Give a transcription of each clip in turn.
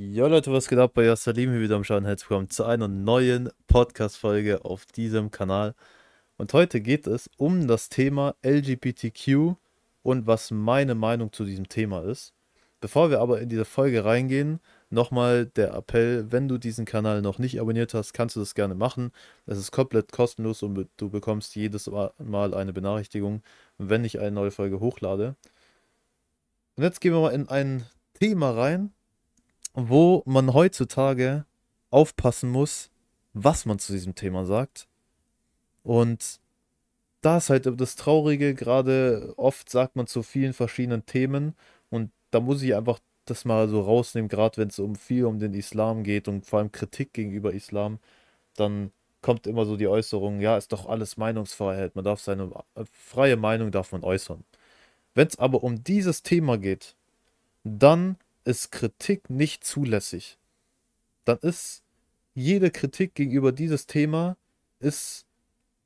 Jo Leute, was geht ab? Bei Salim hier wieder am Schauen. Herzlich willkommen zu einer neuen Podcast-Folge auf diesem Kanal. Und heute geht es um das Thema LGBTQ und was meine Meinung zu diesem Thema ist. Bevor wir aber in diese Folge reingehen, nochmal der Appell, wenn du diesen Kanal noch nicht abonniert hast, kannst du das gerne machen. Es ist komplett kostenlos und du bekommst jedes Mal eine Benachrichtigung, wenn ich eine neue Folge hochlade. Und jetzt gehen wir mal in ein Thema rein, wo man heutzutage aufpassen muss, was man zu diesem Thema sagt. Und da ist halt das Traurige, gerade oft sagt man zu vielen verschiedenen Themen und da muss ich einfach das mal so rausnehmen, gerade wenn es um viel um den Islam geht und vor allem Kritik gegenüber Islam, dann kommt immer so die Äußerung, ja, ist doch alles Meinungsfreiheit, man darf seine äh, freie Meinung darf man äußern. Wenn es aber um dieses Thema geht, dann ist Kritik nicht zulässig. Dann ist jede Kritik gegenüber dieses Thema ist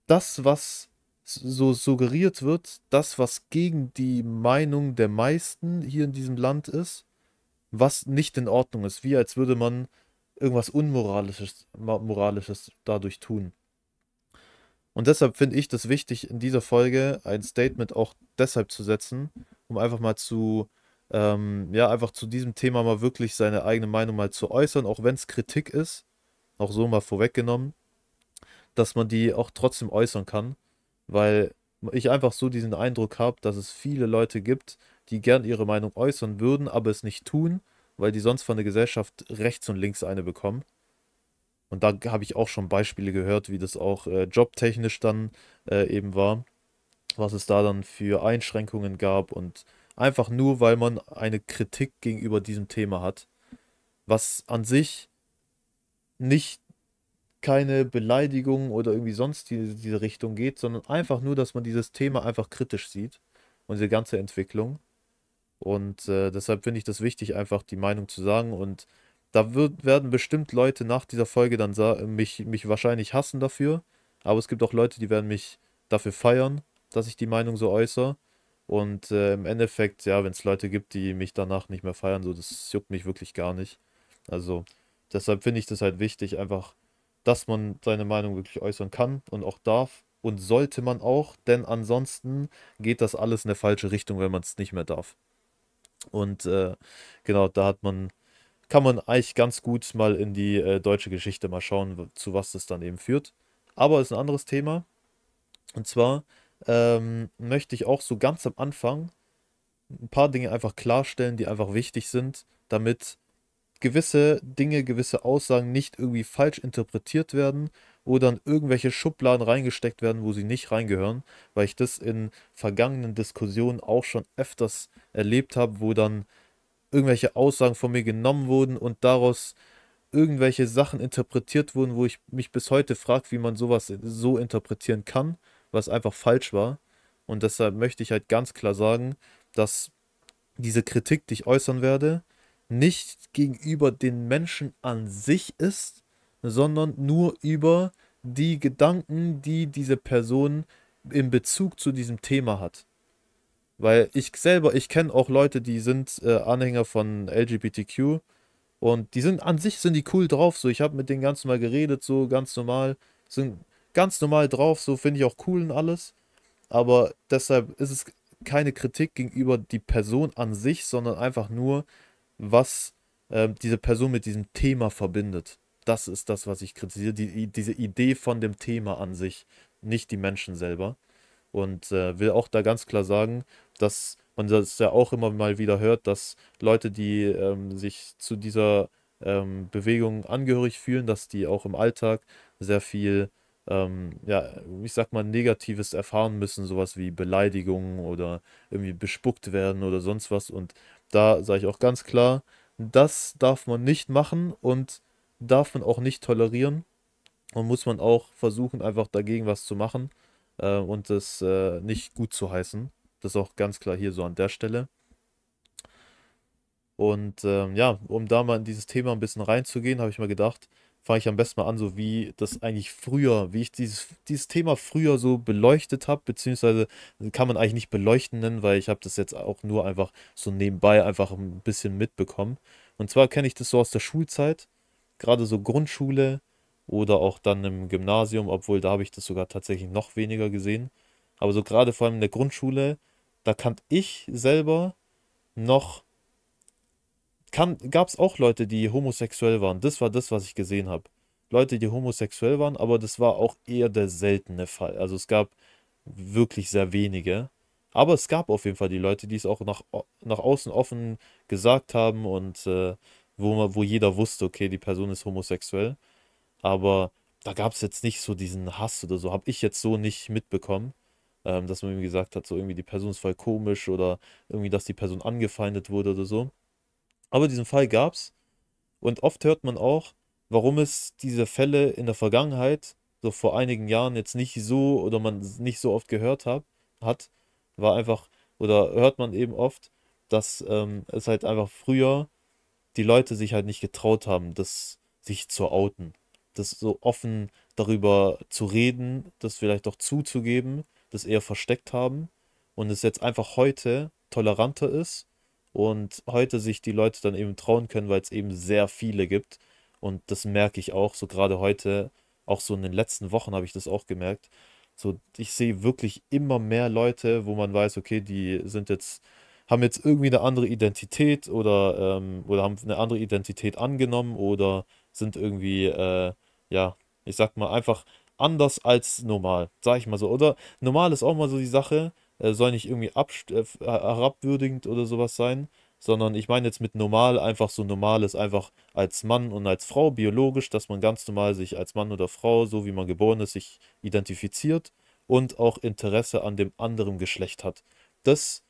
das, was so suggeriert wird, das, was gegen die Meinung der meisten hier in diesem Land ist, was nicht in Ordnung ist, wie als würde man irgendwas Unmoralisches Moralisches dadurch tun. Und deshalb finde ich das wichtig, in dieser Folge ein Statement auch deshalb zu setzen, um einfach mal zu, ähm, ja, einfach zu diesem Thema mal wirklich seine eigene Meinung mal zu äußern, auch wenn es Kritik ist, auch so mal vorweggenommen, dass man die auch trotzdem äußern kann weil ich einfach so diesen Eindruck habe, dass es viele Leute gibt, die gern ihre Meinung äußern würden, aber es nicht tun, weil die sonst von der Gesellschaft rechts und links eine bekommen. Und da habe ich auch schon Beispiele gehört, wie das auch äh, jobtechnisch dann äh, eben war, was es da dann für Einschränkungen gab und einfach nur, weil man eine Kritik gegenüber diesem Thema hat, was an sich nicht keine Beleidigung oder irgendwie sonst die, diese Richtung geht, sondern einfach nur, dass man dieses Thema einfach kritisch sieht und diese ganze Entwicklung. Und äh, deshalb finde ich das wichtig, einfach die Meinung zu sagen. Und da wird, werden bestimmt Leute nach dieser Folge dann mich, mich wahrscheinlich hassen dafür. Aber es gibt auch Leute, die werden mich dafür feiern, dass ich die Meinung so äußere. Und äh, im Endeffekt, ja, wenn es Leute gibt, die mich danach nicht mehr feiern, so, das juckt mich wirklich gar nicht. Also, deshalb finde ich das halt wichtig, einfach dass man seine Meinung wirklich äußern kann und auch darf und sollte man auch, denn ansonsten geht das alles in eine falsche Richtung, wenn man es nicht mehr darf. Und äh, genau, da hat man, kann man eigentlich ganz gut mal in die äh, deutsche Geschichte mal schauen, zu was das dann eben führt. Aber ist ein anderes Thema. Und zwar ähm, möchte ich auch so ganz am Anfang ein paar Dinge einfach klarstellen, die einfach wichtig sind, damit gewisse Dinge, gewisse Aussagen nicht irgendwie falsch interpretiert werden oder in irgendwelche Schubladen reingesteckt werden, wo sie nicht reingehören, weil ich das in vergangenen Diskussionen auch schon öfters erlebt habe, wo dann irgendwelche Aussagen von mir genommen wurden und daraus irgendwelche Sachen interpretiert wurden, wo ich mich bis heute frage, wie man sowas so interpretieren kann, was einfach falsch war. Und deshalb möchte ich halt ganz klar sagen, dass diese Kritik, die ich äußern werde, nicht gegenüber den Menschen an sich ist, sondern nur über die Gedanken, die diese Person in Bezug zu diesem Thema hat. Weil ich selber, ich kenne auch Leute, die sind äh, Anhänger von LGBTQ und die sind an sich sind die cool drauf. So, ich habe mit denen ganz normal geredet, so ganz normal, sind ganz normal drauf, so finde ich auch cool und alles. Aber deshalb ist es keine Kritik gegenüber die Person an sich, sondern einfach nur was äh, diese Person mit diesem Thema verbindet. Das ist das, was ich kritisiere. Die, diese Idee von dem Thema an sich, nicht die Menschen selber. Und äh, will auch da ganz klar sagen, dass man das ja auch immer mal wieder hört, dass Leute, die ähm, sich zu dieser ähm, Bewegung angehörig fühlen, dass die auch im Alltag sehr viel, ähm, ja, ich sag mal, Negatives erfahren müssen, sowas wie Beleidigungen oder irgendwie bespuckt werden oder sonst was. Und da sage ich auch ganz klar, das darf man nicht machen und darf man auch nicht tolerieren. Und muss man auch versuchen, einfach dagegen was zu machen äh, und das äh, nicht gut zu heißen. Das ist auch ganz klar hier so an der Stelle. Und ähm, ja, um da mal in dieses Thema ein bisschen reinzugehen, habe ich mir gedacht, fange ich am besten mal an, so wie das eigentlich früher, wie ich dieses, dieses Thema früher so beleuchtet habe, beziehungsweise kann man eigentlich nicht beleuchten nennen, weil ich habe das jetzt auch nur einfach so nebenbei einfach ein bisschen mitbekommen. Und zwar kenne ich das so aus der Schulzeit, gerade so Grundschule oder auch dann im Gymnasium, obwohl da habe ich das sogar tatsächlich noch weniger gesehen. Aber so gerade vor allem in der Grundschule, da kannte ich selber noch, gab es auch Leute, die homosexuell waren. Das war das, was ich gesehen habe. Leute, die homosexuell waren, aber das war auch eher der seltene Fall. Also es gab wirklich sehr wenige. Aber es gab auf jeden Fall die Leute, die es auch nach, nach außen offen gesagt haben und äh, wo, man, wo jeder wusste, okay, die Person ist homosexuell. Aber da gab es jetzt nicht so diesen Hass oder so. Habe ich jetzt so nicht mitbekommen, ähm, dass man ihm gesagt hat, so irgendwie die Person ist voll komisch oder irgendwie, dass die Person angefeindet wurde oder so. Aber diesen Fall gab es. Und oft hört man auch, warum es diese Fälle in der Vergangenheit, so vor einigen Jahren, jetzt nicht so oder man nicht so oft gehört hat, hat war einfach, oder hört man eben oft, dass ähm, es halt einfach früher die Leute sich halt nicht getraut haben, das sich zu outen. Das so offen darüber zu reden, das vielleicht auch zuzugeben, das eher versteckt haben und es jetzt einfach heute toleranter ist und heute sich die Leute dann eben trauen können, weil es eben sehr viele gibt und das merke ich auch, so gerade heute, auch so in den letzten Wochen habe ich das auch gemerkt, so, ich sehe wirklich immer mehr Leute, wo man weiß, okay, die sind jetzt, haben jetzt irgendwie eine andere Identität oder, ähm, oder haben eine andere Identität angenommen oder sind irgendwie, äh, ja, ich sag mal, einfach anders als normal, sag ich mal so. Oder normal ist auch mal so die Sache, äh, soll nicht irgendwie äh, herabwürdigend oder sowas sein, sondern ich meine jetzt mit normal einfach so normal ist einfach als Mann und als Frau biologisch, dass man ganz normal sich als Mann oder Frau, so wie man geboren ist, sich identifiziert und auch Interesse an dem anderen Geschlecht hat. Das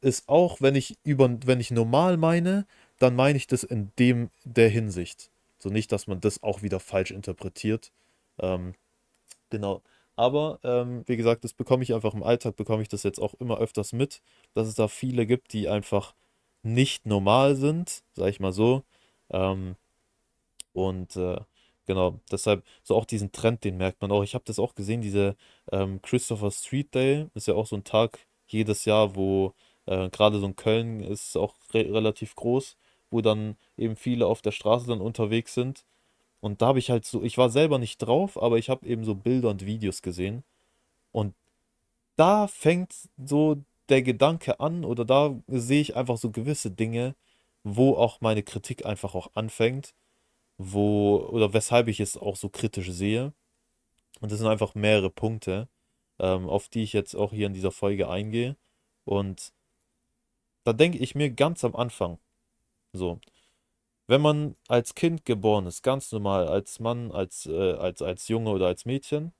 ist auch, wenn ich über, wenn ich normal meine, dann meine ich das in dem der Hinsicht. So nicht, dass man das auch wieder falsch interpretiert. Ähm, genau. Aber ähm, wie gesagt, das bekomme ich einfach im Alltag, bekomme ich das jetzt auch immer öfters mit, dass es da viele gibt, die einfach nicht normal sind, sag ich mal so. Ähm, und äh, genau, deshalb so auch diesen Trend, den merkt man auch. Ich habe das auch gesehen, diese ähm, Christopher Street Day ist ja auch so ein Tag jedes Jahr, wo äh, gerade so in Köln ist auch re relativ groß, wo dann eben viele auf der Straße dann unterwegs sind. Und da habe ich halt so, ich war selber nicht drauf, aber ich habe eben so Bilder und Videos gesehen. Und da fängt so der Gedanke an oder da sehe ich einfach so gewisse Dinge, wo auch meine Kritik einfach auch anfängt, wo oder weshalb ich es auch so kritisch sehe. Und das sind einfach mehrere Punkte, ähm, auf die ich jetzt auch hier in dieser Folge eingehe. Und da denke ich mir ganz am Anfang, so, wenn man als Kind geboren ist, ganz normal, als Mann, als, äh, als, als Junge oder als Mädchen,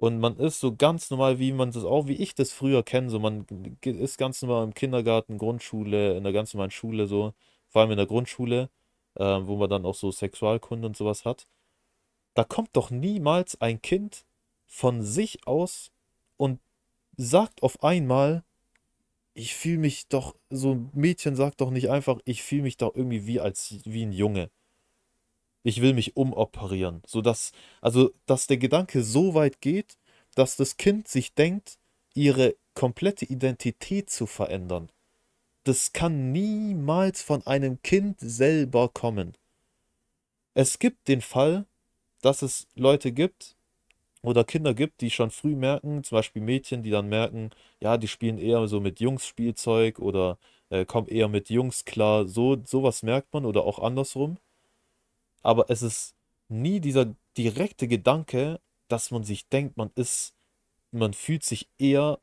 und man ist so ganz normal, wie man das auch, wie ich das früher kenne. So, man ist ganz normal im Kindergarten, Grundschule, in der ganz normalen Schule, so, vor allem in der Grundschule, äh, wo man dann auch so Sexualkunde und sowas hat. Da kommt doch niemals ein Kind von sich aus und sagt auf einmal, ich fühle mich doch, so ein Mädchen sagt doch nicht einfach, ich fühle mich doch irgendwie wie als wie ein Junge ich will mich umoperieren. Sodass, also, dass der Gedanke so weit geht, dass das Kind sich denkt, ihre komplette Identität zu verändern. Das kann niemals von einem Kind selber kommen. Es gibt den Fall, dass es Leute gibt oder Kinder gibt, die schon früh merken, zum Beispiel Mädchen, die dann merken, ja, die spielen eher so mit Jungs-Spielzeug oder äh, kommen eher mit Jungs klar. So, sowas merkt man oder auch andersrum aber es ist nie dieser direkte Gedanke, dass man sich denkt, man ist, man fühlt sich eher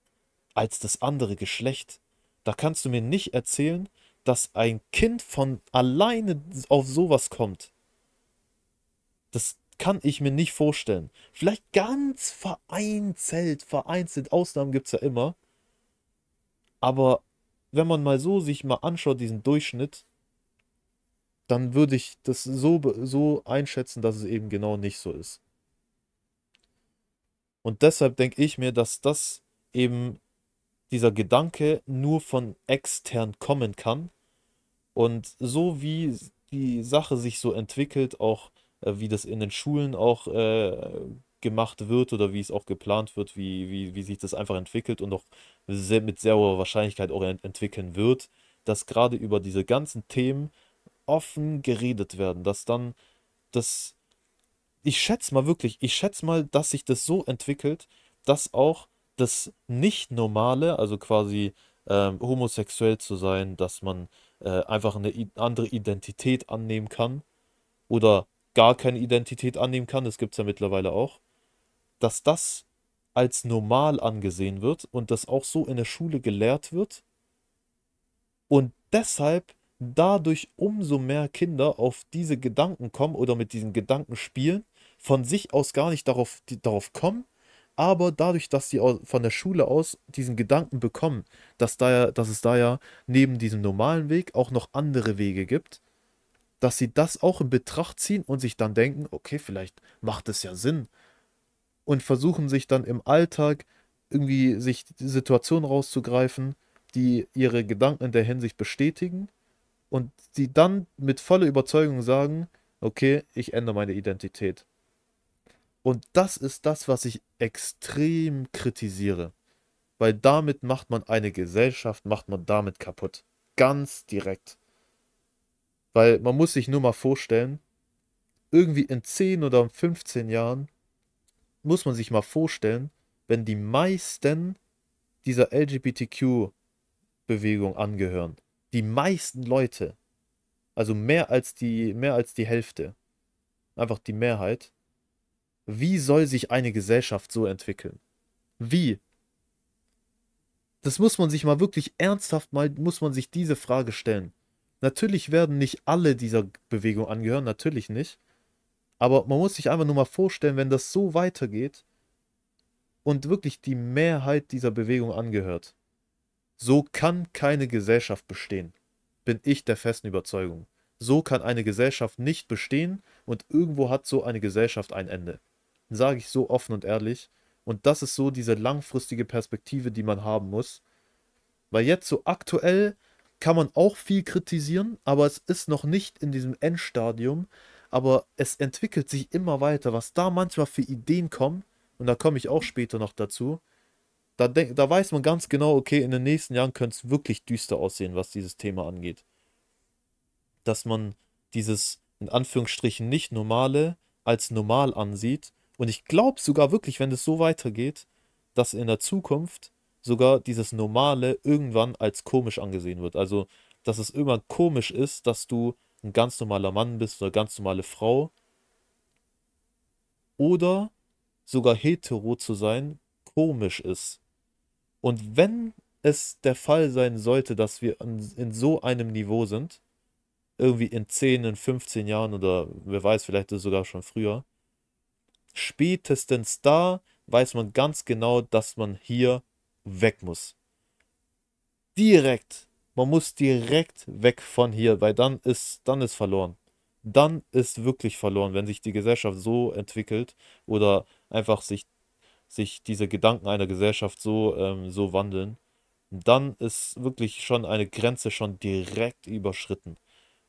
als das andere Geschlecht. Da kannst du mir nicht erzählen, dass ein Kind von alleine auf sowas kommt. Das kann ich mir nicht vorstellen. Vielleicht ganz vereinzelt, vereinzelt, Ausnahmen gibt es ja immer. Aber wenn man mal so sich mal anschaut, diesen Durchschnitt, dann würde ich das so, so einschätzen, dass es eben genau nicht so ist. Und deshalb denke ich mir, dass das eben dieser Gedanke nur von extern kommen kann. Und so wie die Sache sich so entwickelt, auch wie das in den Schulen auch äh, gemacht wird oder wie es auch geplant wird, wie, wie, wie sich das einfach entwickelt und auch sehr, mit sehr hoher Wahrscheinlichkeit auch entwickeln wird, dass gerade über diese ganzen Themen offen geredet werden, dass dann das, ich schätze mal wirklich, ich schätze mal, dass sich das so entwickelt, dass auch das Nicht-Normale, also quasi ähm, homosexuell zu sein, dass man äh, einfach eine andere Identität annehmen kann oder gar keine Identität annehmen kann, das gibt es ja mittlerweile auch, dass das als normal angesehen wird und das auch so in der Schule gelehrt wird und deshalb dadurch umso mehr Kinder auf diese Gedanken kommen oder mit diesen Gedanken spielen, von sich aus gar nicht darauf, die, darauf kommen, aber dadurch, dass sie von der Schule aus diesen Gedanken bekommen, dass, da ja, dass es da ja neben diesem normalen Weg auch noch andere Wege gibt, dass sie das auch in Betracht ziehen und sich dann denken, okay, vielleicht macht es ja Sinn. Und versuchen sich dann im Alltag irgendwie sich die Situation rauszugreifen, die ihre Gedanken in der Hinsicht bestätigen und die dann mit voller Überzeugung sagen, okay, ich ändere meine Identität. Und das ist das, was ich extrem kritisiere. Weil damit macht man eine Gesellschaft, macht man damit kaputt. Ganz direkt. Weil man muss sich nur mal vorstellen, irgendwie in 10 oder 15 Jahren muss man sich mal vorstellen, wenn die meisten dieser LGBTQ-Bewegung angehören. Die meisten Leute. Also mehr als die, mehr als die Hälfte. Einfach die Mehrheit wie soll sich eine Gesellschaft so entwickeln? Wie? Das muss man sich mal wirklich ernsthaft mal, muss man sich diese Frage stellen. Natürlich werden nicht alle dieser Bewegung angehören, natürlich nicht. Aber man muss sich einfach nur mal vorstellen, wenn das so weitergeht und wirklich die Mehrheit dieser Bewegung angehört. So kann keine Gesellschaft bestehen. Bin ich der festen Überzeugung. So kann eine Gesellschaft nicht bestehen und irgendwo hat so eine Gesellschaft ein Ende sage ich so offen und ehrlich. Und das ist so diese langfristige Perspektive, die man haben muss. Weil jetzt so aktuell kann man auch viel kritisieren, aber es ist noch nicht in diesem Endstadium. Aber es entwickelt sich immer weiter, was da manchmal für Ideen kommen. Und da komme ich auch später noch dazu. Da, denk, da weiß man ganz genau, okay, in den nächsten Jahren könnte es wirklich düster aussehen, was dieses Thema angeht. Dass man dieses in Anführungsstrichen nicht normale als normal ansieht und ich glaube sogar wirklich, wenn es so weitergeht, dass in der Zukunft sogar dieses Normale irgendwann als komisch angesehen wird. Also, dass es irgendwann komisch ist, dass du ein ganz normaler Mann bist oder ganz normale Frau. Oder sogar hetero zu sein komisch ist. Und wenn es der Fall sein sollte, dass wir in so einem Niveau sind, irgendwie in 10, in 15 Jahren oder wer weiß, vielleicht sogar schon früher, spätestens da weiß man ganz genau, dass man hier weg muss. Direkt. Man muss direkt weg von hier, weil dann ist, dann ist verloren. Dann ist wirklich verloren, wenn sich die Gesellschaft so entwickelt oder einfach sich, sich diese Gedanken einer Gesellschaft so, ähm, so wandeln. Dann ist wirklich schon eine Grenze schon direkt überschritten.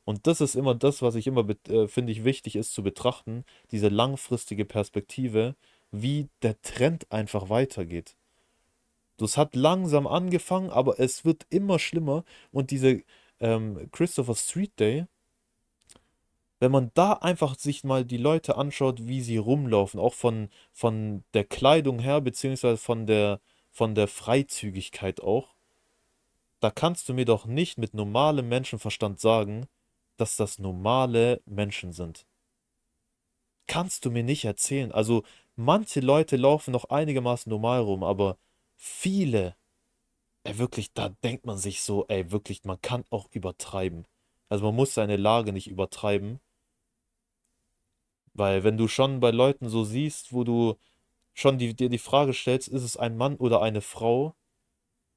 Und das ist immer das, was ich immer äh, finde ich wichtig ist zu betrachten, diese langfristige Perspektive, wie der Trend einfach weitergeht. Das hat langsam angefangen, aber es wird immer schlimmer. Und diese ähm, Christopher Street Day, wenn man da einfach sich mal die Leute anschaut, wie sie rumlaufen, auch von, von der Kleidung her, beziehungsweise von der, von der Freizügigkeit auch, da kannst du mir doch nicht mit normalem Menschenverstand sagen, dass das normale Menschen sind. Kannst du mir nicht erzählen. Also manche Leute laufen noch einigermaßen normal rum, aber viele, ey, wirklich, da denkt man sich so, ey, wirklich, man kann auch übertreiben. Also man muss seine Lage nicht übertreiben. Weil wenn du schon bei Leuten so siehst, wo du schon die, dir die Frage stellst, ist es ein Mann oder eine Frau?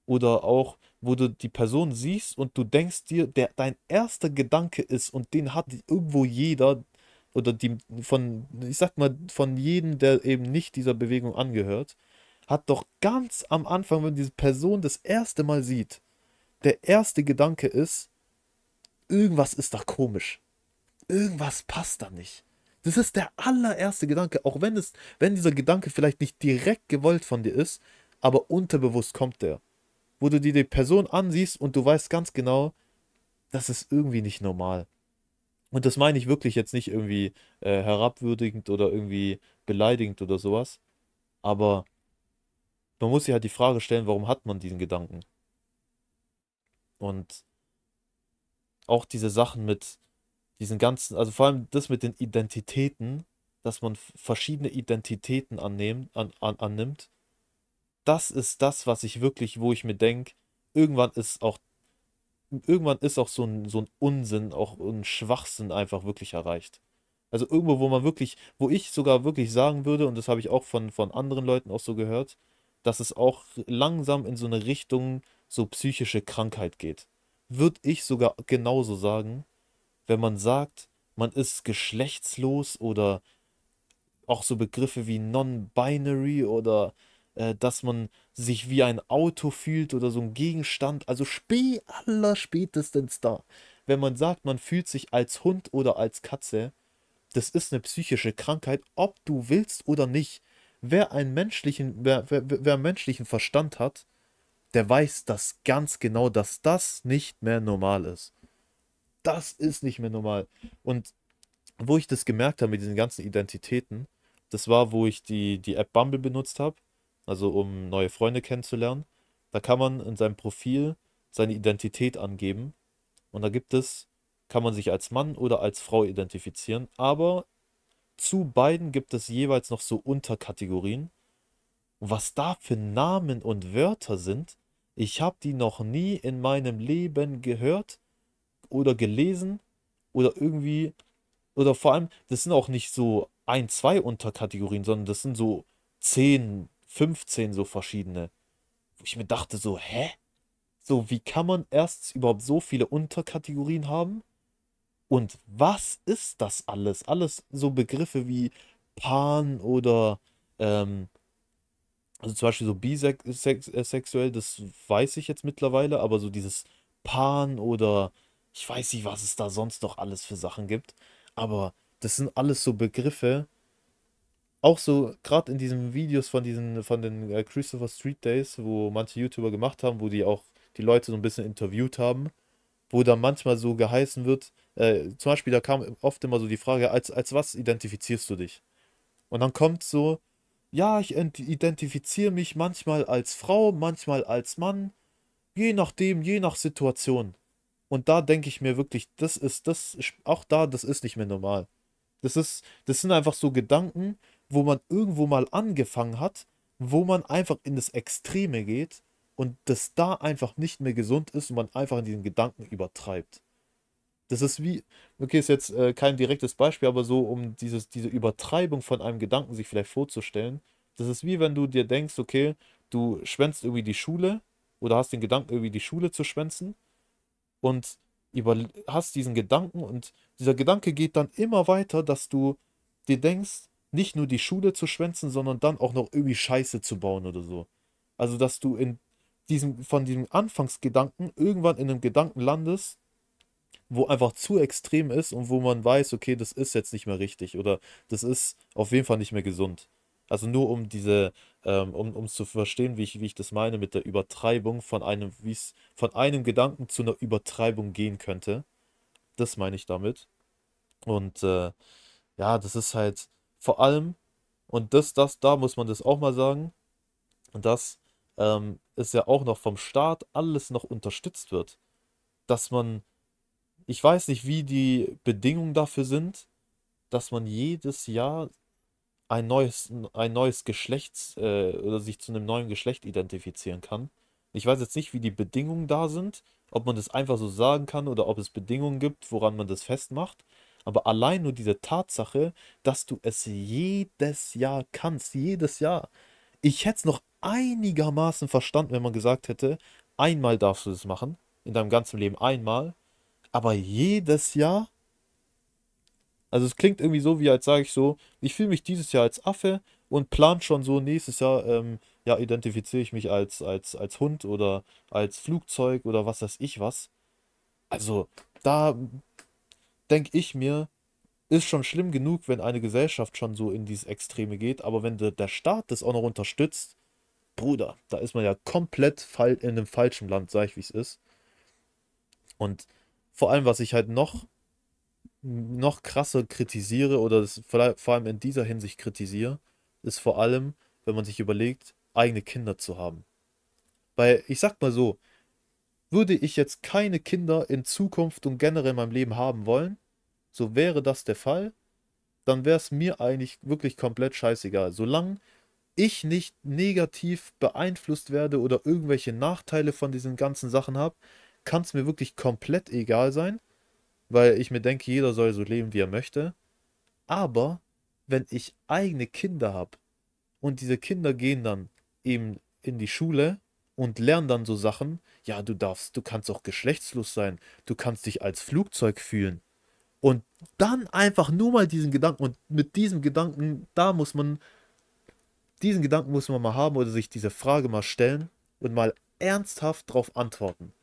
Oder auch, wo du die Person siehst und du denkst dir, der dein erster Gedanke ist und den hat irgendwo jeder oder die von, ich sag mal, von jedem, der eben nicht dieser Bewegung angehört, hat doch ganz am Anfang, wenn diese Person das erste Mal sieht, der erste Gedanke ist, irgendwas ist da komisch. Irgendwas passt da nicht. Das ist der allererste Gedanke, auch wenn es, wenn dieser Gedanke vielleicht nicht direkt gewollt von dir ist, aber unterbewusst kommt der wo du dir die Person ansiehst und du weißt ganz genau, das ist irgendwie nicht normal. Und das meine ich wirklich jetzt nicht irgendwie äh, herabwürdigend oder irgendwie beleidigend oder sowas. Aber man muss sich halt die Frage stellen, warum hat man diesen Gedanken? Und auch diese Sachen mit diesen ganzen, also vor allem das mit den Identitäten, dass man verschiedene Identitäten annehmen, an, an, annimmt, das ist das, was ich wirklich, wo ich mir denke, irgendwann ist auch, irgendwann ist auch so ein, so ein Unsinn, auch ein Schwachsinn einfach wirklich erreicht. Also irgendwo, wo man wirklich, wo ich sogar wirklich sagen würde, und das habe ich auch von, von anderen Leuten auch so gehört, dass es auch langsam in so eine Richtung so psychische Krankheit geht. Würde ich sogar genauso sagen, wenn man sagt, man ist geschlechtslos oder auch so Begriffe wie non-binary oder äh, dass man sich wie ein Auto fühlt oder so ein Gegenstand. Also spä aller spätestens da. Wenn man sagt, man fühlt sich als Hund oder als Katze, das ist eine psychische Krankheit, ob du willst oder nicht. Wer einen menschlichen, wer, wer, wer einen menschlichen Verstand hat, der weiß das ganz genau, dass das nicht mehr normal ist. Das ist nicht mehr normal. Und wo ich das gemerkt habe mit diesen ganzen Identitäten, das war, wo ich die, die App Bumble benutzt habe, also um neue Freunde kennenzulernen. Da kann man in seinem Profil seine Identität angeben. Und da gibt es, kann man sich als Mann oder als Frau identifizieren. Aber zu beiden gibt es jeweils noch so Unterkategorien. Was da für Namen und Wörter sind, ich habe die noch nie in meinem Leben gehört oder gelesen oder irgendwie, oder vor allem, das sind auch nicht so ein, zwei Unterkategorien, sondern das sind so 10, 15 so verschiedene. Wo ich mir dachte so, hä? So, wie kann man erst überhaupt so viele Unterkategorien haben? Und was ist das alles? Alles so Begriffe wie Pan oder ähm, also zum Beispiel so bisexuell, äh, das weiß ich jetzt mittlerweile, aber so dieses Pan oder ich weiß nicht, was es da sonst noch alles für Sachen gibt. Aber das sind alles so Begriffe. Auch so, gerade in diesen Videos von diesen, von den äh, Christopher Street Days, wo manche YouTuber gemacht haben, wo die auch die Leute so ein bisschen interviewt haben, wo dann manchmal so geheißen wird, äh, zum Beispiel, da kam oft immer so die Frage, als, als was identifizierst du dich? Und dann kommt so, ja, ich identifiziere mich manchmal als Frau, manchmal als Mann, je nachdem, je nach Situation. Und da denke ich mir wirklich, das ist, das, auch da, das ist nicht mehr normal. Das ist, das sind einfach so Gedanken, wo man irgendwo mal angefangen hat, wo man einfach in das Extreme geht und das da einfach nicht mehr gesund ist und man einfach in diesen Gedanken übertreibt. Das ist wie, okay, ist jetzt äh, kein direktes Beispiel, aber so, um dieses, diese Übertreibung von einem Gedanken sich vielleicht vorzustellen. Das ist wie wenn du dir denkst, okay, du schwänzt irgendwie die Schule oder hast den Gedanken, irgendwie die Schule zu schwänzen und über, hast diesen Gedanken und dieser Gedanke geht dann immer weiter, dass du dir denkst, nicht nur die Schule zu schwänzen, sondern dann auch noch irgendwie Scheiße zu bauen oder so. Also, dass du in diesem, von diesem Anfangsgedanken irgendwann in einem Gedanken landest, wo einfach zu extrem ist und wo man weiß, okay, das ist jetzt nicht mehr richtig oder das ist auf jeden Fall nicht mehr gesund. Also nur um diese, ähm, um um zu verstehen, wie ich, wie ich das meine mit der Übertreibung von einem, wie es von einem Gedanken zu einer Übertreibung gehen könnte. Das meine ich damit. Und äh, ja, das ist halt vor allem, und das, das, da muss man das auch mal sagen, dass ähm, es ja auch noch vom Staat alles noch unterstützt wird. Dass man ich weiß nicht, wie die Bedingungen dafür sind, dass man jedes Jahr ein neues, ein neues Geschlechts äh, oder sich zu einem neuen Geschlecht identifizieren kann. Ich weiß jetzt nicht, wie die Bedingungen da sind, ob man das einfach so sagen kann oder ob es Bedingungen gibt, woran man das festmacht. Aber allein nur diese Tatsache, dass du es jedes Jahr kannst, jedes Jahr. Ich hätte es noch einigermaßen verstanden, wenn man gesagt hätte, einmal darfst du das machen, in deinem ganzen Leben einmal. Aber jedes Jahr? Also es klingt irgendwie so, wie als sage ich so, ich fühle mich dieses Jahr als Affe und plan schon so, nächstes Jahr, ähm, ja, identifiziere ich mich als, als, als Hund oder als Flugzeug oder was weiß ich was. Also da denke ich mir, ist schon schlimm genug, wenn eine Gesellschaft schon so in dieses Extreme geht, aber wenn der, der Staat das auch noch unterstützt, Bruder, da ist man ja komplett in einem falschen Land, sag ich wie es ist. Und vor allem, was ich halt noch noch krasser kritisiere oder vor allem in dieser Hinsicht kritisiere, ist vor allem, wenn man sich überlegt, eigene Kinder zu haben. Weil ich sag mal so, würde ich jetzt keine Kinder in Zukunft und generell in meinem Leben haben wollen, so wäre das der Fall, dann wäre es mir eigentlich wirklich komplett scheißegal. Solange ich nicht negativ beeinflusst werde oder irgendwelche Nachteile von diesen ganzen Sachen habe, kann es mir wirklich komplett egal sein, weil ich mir denke, jeder soll so leben, wie er möchte. Aber wenn ich eigene Kinder habe und diese Kinder gehen dann eben in die Schule und lernen dann so Sachen, ja, du darfst, du kannst auch geschlechtslos sein, du kannst dich als Flugzeug fühlen. Und dann einfach nur mal diesen Gedanken und mit diesem Gedanken, da muss man, diesen Gedanken muss man mal haben oder sich diese Frage mal stellen und mal ernsthaft darauf antworten.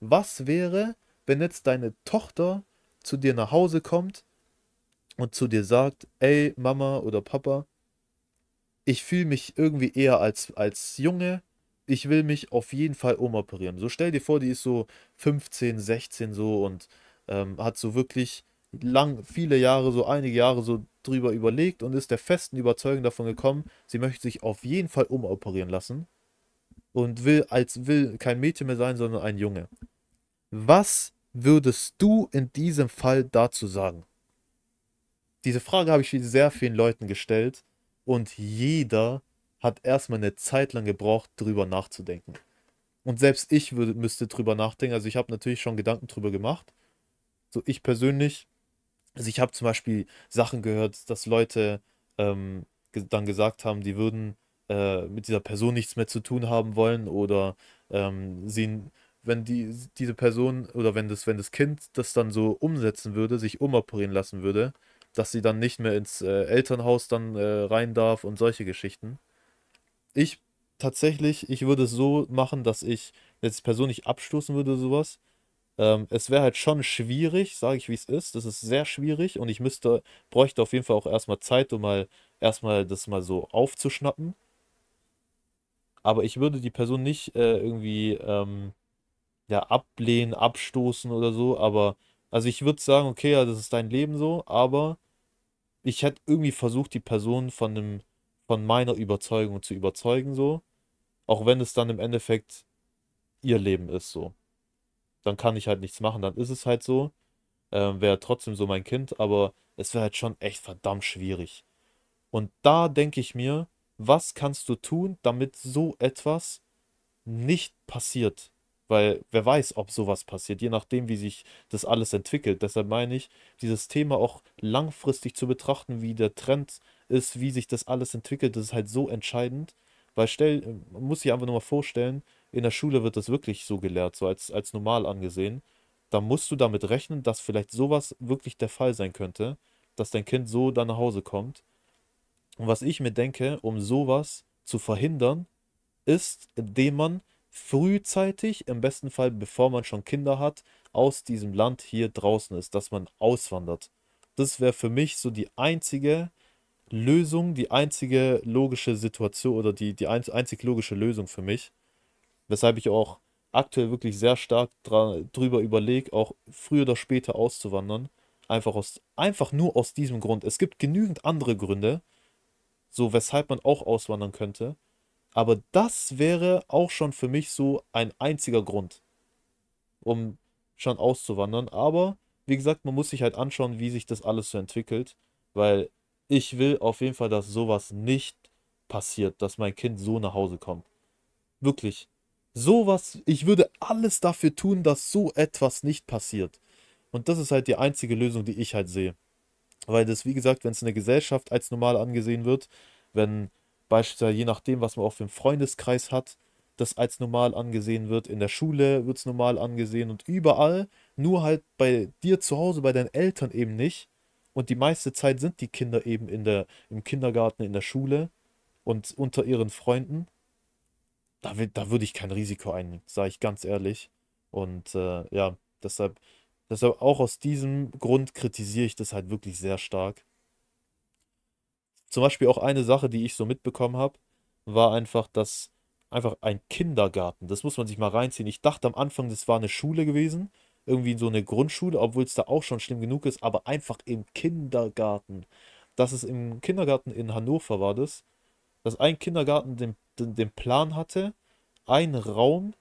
Was wäre, wenn jetzt deine Tochter zu dir nach Hause kommt und zu dir sagt, ey Mama oder Papa, ich fühle mich irgendwie eher als, als Junge, ich will mich auf jeden Fall umoperieren. So stell dir vor, die ist so 15, 16 so und ähm, hat so wirklich lang, viele Jahre, so einige Jahre so drüber überlegt und ist der festen Überzeugung davon gekommen, sie möchte sich auf jeden Fall umoperieren lassen und will als will kein Mädchen mehr sein, sondern ein Junge. Was würdest du in diesem Fall dazu sagen? Diese Frage habe ich sehr vielen Leuten gestellt und jeder hat erstmal eine Zeit lang gebraucht, drüber nachzudenken. Und selbst ich würde, müsste drüber nachdenken. Also ich habe natürlich schon Gedanken drüber gemacht. So ich persönlich also ich habe zum Beispiel Sachen gehört, dass Leute ähm, dann gesagt haben, die würden äh, mit dieser Person nichts mehr zu tun haben wollen oder ähm, sie, wenn die, diese Person oder wenn das, wenn das Kind das dann so umsetzen würde, sich umoperieren lassen würde, dass sie dann nicht mehr ins äh, Elternhaus dann äh, rein darf und solche Geschichten. Ich tatsächlich, ich würde es so machen, dass ich jetzt persönlich abstoßen würde, sowas. Ähm, es wäre halt schon schwierig, sage ich wie es ist. Das ist sehr schwierig und ich müsste, bräuchte auf jeden Fall auch erstmal Zeit, um mal erstmal das mal so aufzuschnappen. Aber ich würde die Person nicht äh, irgendwie ähm, ja, ablehnen, abstoßen oder so. Aber also ich würde sagen, okay, ja, das ist dein Leben so, aber ich hätte irgendwie versucht, die Person von dem, von meiner Überzeugung zu überzeugen, so. Auch wenn es dann im Endeffekt ihr Leben ist, so dann kann ich halt nichts machen, dann ist es halt so. Ähm, wäre trotzdem so mein Kind, aber es wäre halt schon echt verdammt schwierig. Und da denke ich mir, was kannst du tun, damit so etwas nicht passiert? Weil wer weiß, ob sowas passiert, je nachdem, wie sich das alles entwickelt. Deshalb meine ich, dieses Thema auch langfristig zu betrachten, wie der Trend ist, wie sich das alles entwickelt, das ist halt so entscheidend. Weil stell, man muss sich einfach nur mal vorstellen, in der Schule wird das wirklich so gelehrt, so als, als normal angesehen. Da musst du damit rechnen, dass vielleicht sowas wirklich der Fall sein könnte, dass dein Kind so dann nach Hause kommt. Und was ich mir denke, um sowas zu verhindern, ist, indem man frühzeitig, im besten Fall bevor man schon Kinder hat, aus diesem Land hier draußen ist, dass man auswandert. Das wäre für mich so die einzige Lösung, die einzige logische Situation oder die, die einzig logische Lösung für mich. Weshalb ich auch aktuell wirklich sehr stark drüber überlege, auch früher oder später auszuwandern. Einfach, aus, einfach nur aus diesem Grund. Es gibt genügend andere Gründe, so weshalb man auch auswandern könnte. Aber das wäre auch schon für mich so ein einziger Grund, um schon auszuwandern. Aber wie gesagt, man muss sich halt anschauen, wie sich das alles so entwickelt, weil ich will auf jeden Fall, dass sowas nicht passiert, dass mein Kind so nach Hause kommt. Wirklich. Sowas, ich würde alles dafür tun, dass so etwas nicht passiert. Und das ist halt die einzige Lösung, die ich halt sehe. Weil das, wie gesagt, wenn es in der Gesellschaft als normal angesehen wird, wenn beispielsweise je nachdem, was man auch für einen Freundeskreis hat, das als normal angesehen wird, in der Schule wird es normal angesehen und überall, nur halt bei dir zu Hause, bei deinen Eltern eben nicht. Und die meiste Zeit sind die Kinder eben in der, im Kindergarten, in der Schule und unter ihren Freunden da, da würde ich kein Risiko eingehen, sage ich ganz ehrlich. Und äh, ja, deshalb, deshalb auch aus diesem Grund kritisiere ich das halt wirklich sehr stark. Zum Beispiel auch eine Sache, die ich so mitbekommen habe, war einfach, dass einfach ein Kindergarten, das muss man sich mal reinziehen. Ich dachte am Anfang, das war eine Schule gewesen, irgendwie so eine Grundschule, obwohl es da auch schon schlimm genug ist, aber einfach im Kindergarten. Das ist im Kindergarten in Hannover war das, dass ein Kindergarten den, den, Plan hatte, einen Raum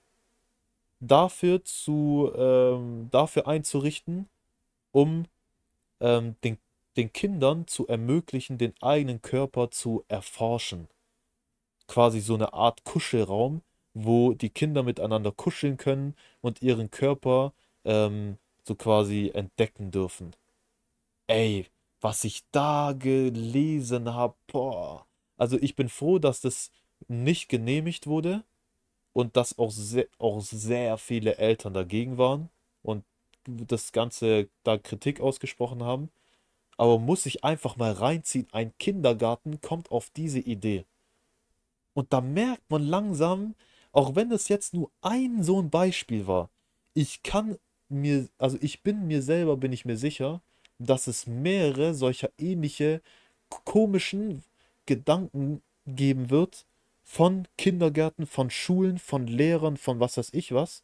dafür zu, ähm, dafür einzurichten, um ähm, den, den Kindern zu ermöglichen, den eigenen Körper zu erforschen. Quasi so eine Art Kuschelraum, wo die Kinder miteinander kuscheln können und ihren Körper ähm, so quasi entdecken dürfen. Ey, was ich da gelesen habe, boah. Also ich bin froh, dass das nicht genehmigt wurde und dass auch sehr, auch sehr viele Eltern dagegen waren und das Ganze da Kritik ausgesprochen haben. Aber muss ich einfach mal reinziehen, ein Kindergarten kommt auf diese Idee. Und da merkt man langsam, auch wenn es jetzt nur ein so ein Beispiel war, ich kann mir, also ich bin mir selber, bin ich mir sicher, dass es mehrere solcher ähnliche komischen Gedanken geben wird von Kindergärten, von Schulen, von Lehrern, von was weiß ich was,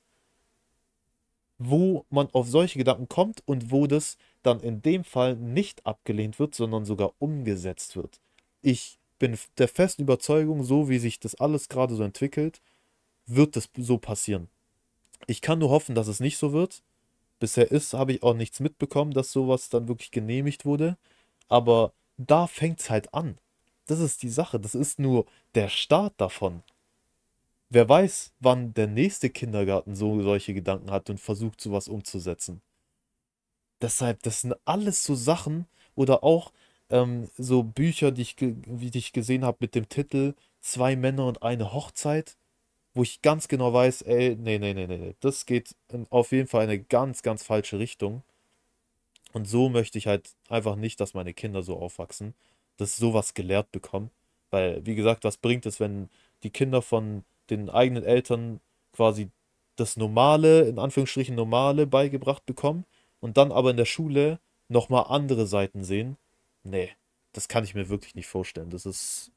wo man auf solche Gedanken kommt und wo das dann in dem Fall nicht abgelehnt wird, sondern sogar umgesetzt wird. Ich bin der festen Überzeugung, so wie sich das alles gerade so entwickelt, wird das so passieren. Ich kann nur hoffen, dass es nicht so wird. Bisher ist, habe ich auch nichts mitbekommen, dass sowas dann wirklich genehmigt wurde. Aber da fängt es halt an. Das ist die Sache. Das ist nur der Start davon. Wer weiß, wann der nächste Kindergarten so solche Gedanken hat und versucht, sowas umzusetzen. Deshalb, das sind alles so Sachen oder auch ähm, so Bücher, die ich, wie ich gesehen habe mit dem Titel Zwei Männer und eine Hochzeit wo ich ganz genau weiß, ey, nee, nee, nee, nee, das geht auf jeden Fall in eine ganz, ganz falsche Richtung. Und so möchte ich halt einfach nicht, dass meine Kinder so aufwachsen, dass sowas gelehrt bekommen. Weil, wie gesagt, was bringt es, wenn die Kinder von den eigenen Eltern quasi das Normale, in Anführungsstrichen Normale beigebracht bekommen und dann aber in der Schule nochmal andere Seiten sehen? Nee, das kann ich mir wirklich nicht vorstellen. Das ist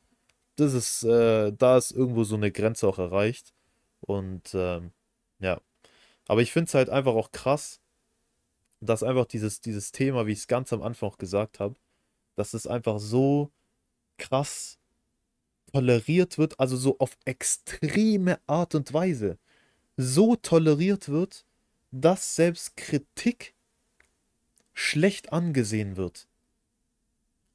das ist, äh, da ist irgendwo so eine Grenze auch erreicht. Und ähm, ja. Aber ich finde es halt einfach auch krass, dass einfach dieses, dieses Thema, wie ich es ganz am Anfang auch gesagt habe, dass es einfach so krass toleriert wird, also so auf extreme Art und Weise so toleriert wird, dass selbst Kritik schlecht angesehen wird.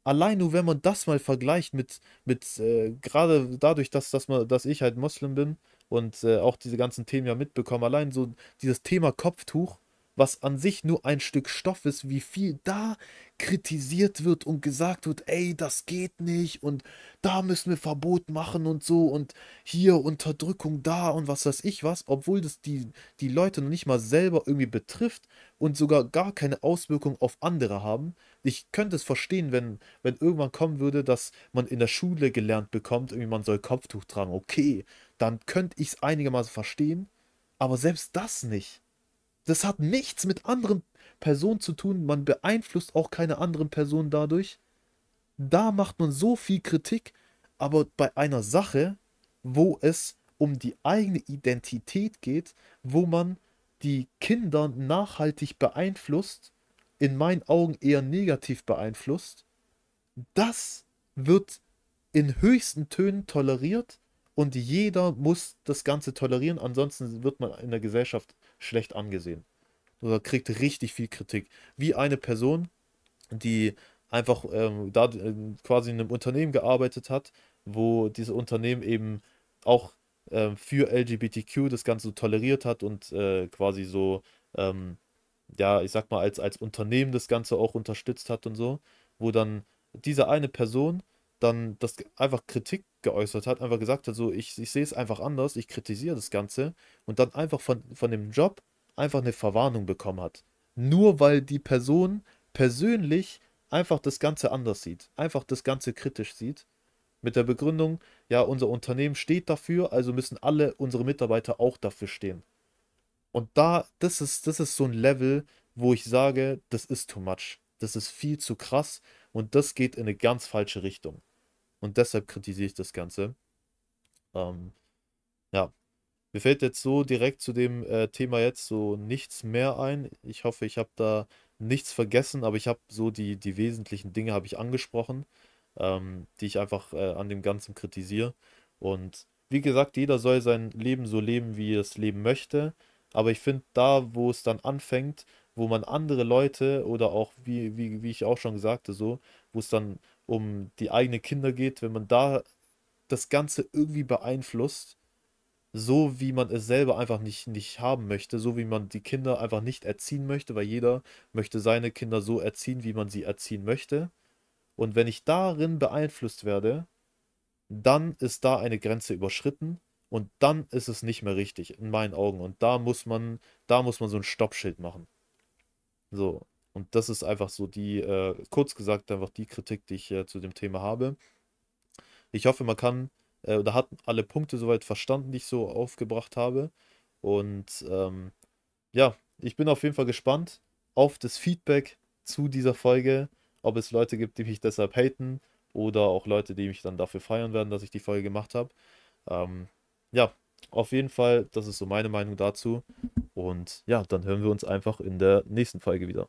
Allein nur wenn man das mal vergleicht mit, mit äh, gerade dadurch, dass, dass, man, dass ich halt Moslem bin und äh, auch diese ganzen Themen ja mitbekomme, allein so dieses Thema Kopftuch, was an sich nur ein Stück Stoff ist, wie viel da kritisiert wird und gesagt wird, ey, das geht nicht und da müssen wir Verbot machen und so und hier Unterdrückung da und was weiß ich was, obwohl das die, die Leute noch nicht mal selber irgendwie betrifft und sogar gar keine Auswirkung auf andere haben. Ich könnte es verstehen, wenn, wenn irgendwann kommen würde, dass man in der Schule gelernt bekommt, irgendwie man soll Kopftuch tragen, okay, dann könnte ich es einigermaßen verstehen, aber selbst das nicht. Das hat nichts mit anderen Personen zu tun. Man beeinflusst auch keine anderen Personen dadurch. Da macht man so viel Kritik, aber bei einer Sache, wo es um die eigene Identität geht, wo man die Kinder nachhaltig beeinflusst, in meinen Augen eher negativ beeinflusst, das wird in höchsten Tönen toleriert und jeder muss das Ganze tolerieren, ansonsten wird man in der Gesellschaft schlecht angesehen. Oder kriegt richtig viel Kritik. Wie eine Person, die einfach ähm, da äh, quasi in einem Unternehmen gearbeitet hat, wo dieses Unternehmen eben auch äh, für LGBTQ das Ganze so toleriert hat und äh, quasi so, ähm, ja, ich sag mal, als, als Unternehmen das Ganze auch unterstützt hat und so, wo dann diese eine Person dann das einfach Kritik geäußert hat, einfach gesagt hat, so, ich, ich sehe es einfach anders, ich kritisiere das Ganze und dann einfach von, von dem Job einfach eine Verwarnung bekommen hat. Nur weil die Person persönlich einfach das Ganze anders sieht, einfach das Ganze kritisch sieht. Mit der Begründung, ja, unser Unternehmen steht dafür, also müssen alle unsere Mitarbeiter auch dafür stehen. Und da, das ist, das ist so ein Level, wo ich sage, das ist too much. Das ist viel zu krass und das geht in eine ganz falsche Richtung. Und deshalb kritisiere ich das Ganze. Ähm, ja, Mir fällt jetzt so direkt zu dem äh, Thema jetzt so nichts mehr ein. Ich hoffe, ich habe da nichts vergessen, aber ich habe so die, die wesentlichen Dinge habe ich angesprochen, ähm, die ich einfach äh, an dem Ganzen kritisiere. Und wie gesagt, jeder soll sein Leben so leben, wie er es leben möchte. Aber ich finde, da, wo es dann anfängt, wo man andere Leute oder auch, wie, wie, wie ich auch schon sagte, so, wo es dann um die eigenen Kinder geht, wenn man da das Ganze irgendwie beeinflusst, so wie man es selber einfach nicht, nicht haben möchte, so wie man die Kinder einfach nicht erziehen möchte, weil jeder möchte seine Kinder so erziehen, wie man sie erziehen möchte. Und wenn ich darin beeinflusst werde, dann ist da eine Grenze überschritten und dann ist es nicht mehr richtig, in meinen Augen. Und da muss man, da muss man so ein Stoppschild machen. So. Und das ist einfach so die, äh, kurz gesagt, einfach die Kritik, die ich äh, zu dem Thema habe. Ich hoffe, man kann äh, oder hat alle Punkte soweit verstanden, die ich so aufgebracht habe. Und ähm, ja, ich bin auf jeden Fall gespannt auf das Feedback zu dieser Folge, ob es Leute gibt, die mich deshalb haten oder auch Leute, die mich dann dafür feiern werden, dass ich die Folge gemacht habe. Ähm, ja, auf jeden Fall, das ist so meine Meinung dazu. Und ja, dann hören wir uns einfach in der nächsten Folge wieder.